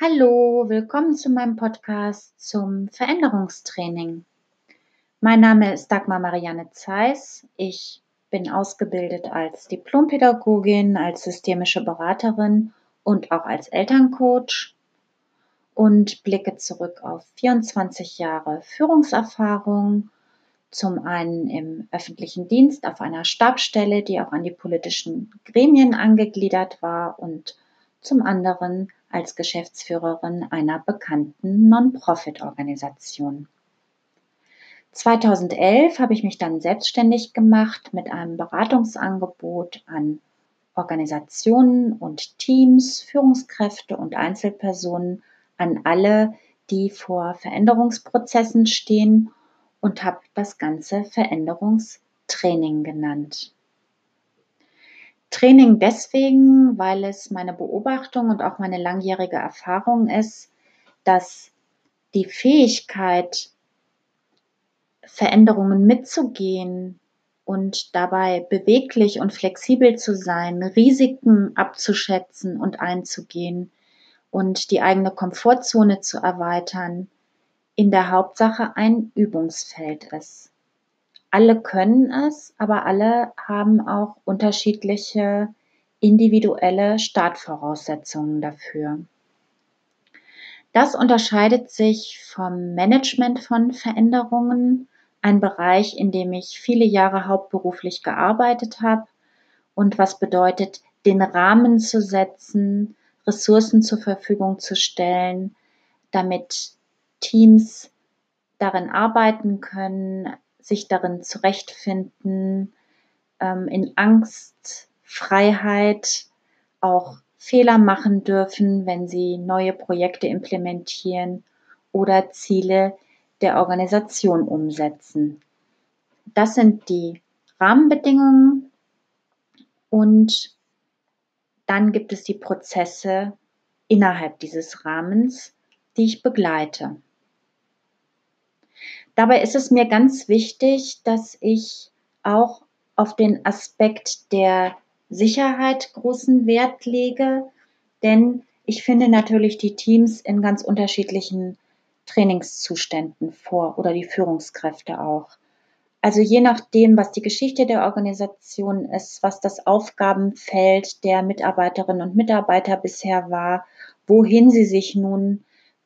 Hallo, willkommen zu meinem Podcast zum Veränderungstraining. Mein Name ist Dagmar Marianne Zeiss. Ich bin ausgebildet als Diplompädagogin, als systemische Beraterin und auch als Elterncoach und blicke zurück auf 24 Jahre Führungserfahrung. Zum einen im öffentlichen Dienst auf einer Stabsstelle, die auch an die politischen Gremien angegliedert war und zum anderen als Geschäftsführerin einer bekannten Non-Profit-Organisation. 2011 habe ich mich dann selbstständig gemacht mit einem Beratungsangebot an Organisationen und Teams, Führungskräfte und Einzelpersonen, an alle, die vor Veränderungsprozessen stehen und habe das Ganze Veränderungstraining genannt. Training deswegen, weil es meine Beobachtung und auch meine langjährige Erfahrung ist, dass die Fähigkeit, Veränderungen mitzugehen und dabei beweglich und flexibel zu sein, Risiken abzuschätzen und einzugehen und die eigene Komfortzone zu erweitern, in der Hauptsache ein Übungsfeld ist. Alle können es, aber alle haben auch unterschiedliche individuelle Startvoraussetzungen dafür. Das unterscheidet sich vom Management von Veränderungen, ein Bereich, in dem ich viele Jahre hauptberuflich gearbeitet habe und was bedeutet, den Rahmen zu setzen, Ressourcen zur Verfügung zu stellen, damit Teams darin arbeiten können, sich darin zurechtfinden, ähm, in Angst, Freiheit auch Fehler machen dürfen, wenn sie neue Projekte implementieren oder Ziele der Organisation umsetzen. Das sind die Rahmenbedingungen und dann gibt es die Prozesse innerhalb dieses Rahmens, die ich begleite. Dabei ist es mir ganz wichtig, dass ich auch auf den Aspekt der Sicherheit großen Wert lege, denn ich finde natürlich die Teams in ganz unterschiedlichen Trainingszuständen vor oder die Führungskräfte auch. Also je nachdem, was die Geschichte der Organisation ist, was das Aufgabenfeld der Mitarbeiterinnen und Mitarbeiter bisher war, wohin sie sich nun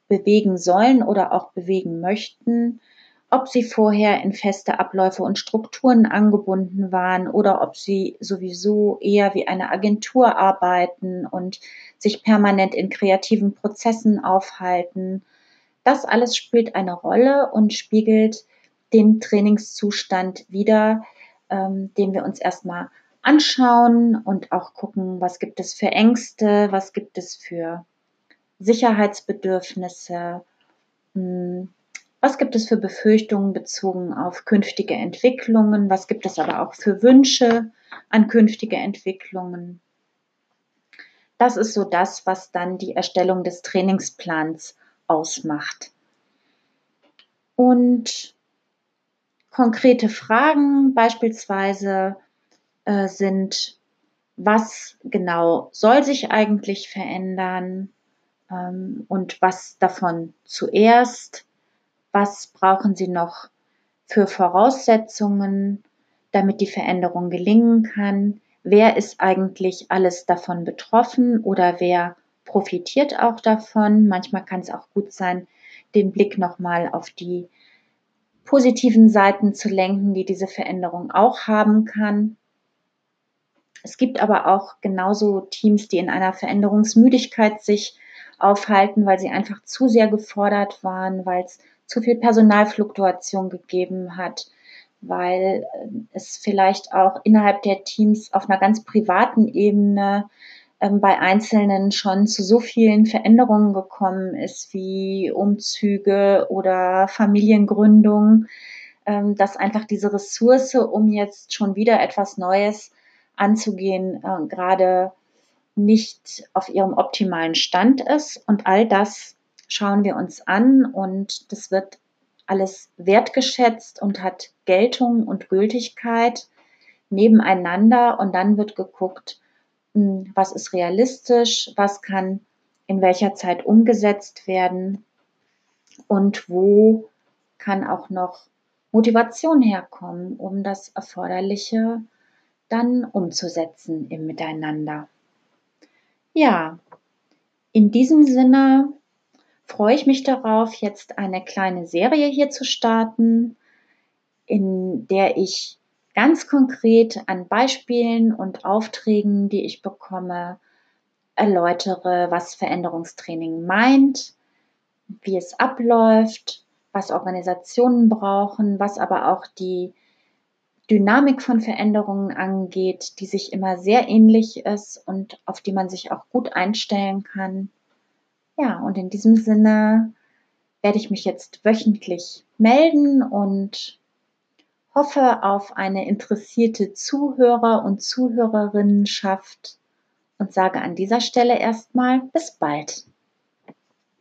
bewegen sollen oder auch bewegen möchten, ob sie vorher in feste Abläufe und Strukturen angebunden waren oder ob sie sowieso eher wie eine Agentur arbeiten und sich permanent in kreativen Prozessen aufhalten. Das alles spielt eine Rolle und spiegelt den Trainingszustand wider, ähm, den wir uns erstmal anschauen und auch gucken, was gibt es für Ängste, was gibt es für Sicherheitsbedürfnisse, hm, was gibt es für Befürchtungen bezogen auf künftige Entwicklungen? Was gibt es aber auch für Wünsche an künftige Entwicklungen? Das ist so das, was dann die Erstellung des Trainingsplans ausmacht. Und konkrete Fragen beispielsweise äh, sind, was genau soll sich eigentlich verändern ähm, und was davon zuerst was brauchen Sie noch für Voraussetzungen, damit die Veränderung gelingen kann? Wer ist eigentlich alles davon betroffen oder wer profitiert auch davon? Manchmal kann es auch gut sein, den Blick nochmal auf die positiven Seiten zu lenken, die diese Veränderung auch haben kann. Es gibt aber auch genauso Teams, die in einer Veränderungsmüdigkeit sich aufhalten, weil sie einfach zu sehr gefordert waren, weil es zu viel Personalfluktuation gegeben hat, weil äh, es vielleicht auch innerhalb der Teams auf einer ganz privaten Ebene ähm, bei Einzelnen schon zu so vielen Veränderungen gekommen ist, wie Umzüge oder Familiengründung, ähm, dass einfach diese Ressource, um jetzt schon wieder etwas Neues anzugehen, äh, gerade nicht auf ihrem optimalen Stand ist. Und all das schauen wir uns an und das wird alles wertgeschätzt und hat Geltung und Gültigkeit nebeneinander und dann wird geguckt, hm, was ist realistisch, was kann in welcher Zeit umgesetzt werden und wo kann auch noch Motivation herkommen, um das Erforderliche dann umzusetzen im Miteinander. Ja, in diesem Sinne freue ich mich darauf, jetzt eine kleine Serie hier zu starten, in der ich ganz konkret an Beispielen und Aufträgen, die ich bekomme, erläutere, was Veränderungstraining meint, wie es abläuft, was Organisationen brauchen, was aber auch die Dynamik von Veränderungen angeht, die sich immer sehr ähnlich ist und auf die man sich auch gut einstellen kann. Ja, und in diesem Sinne werde ich mich jetzt wöchentlich melden und hoffe auf eine interessierte Zuhörer und Zuhörerinnenschaft und sage an dieser Stelle erstmal bis bald.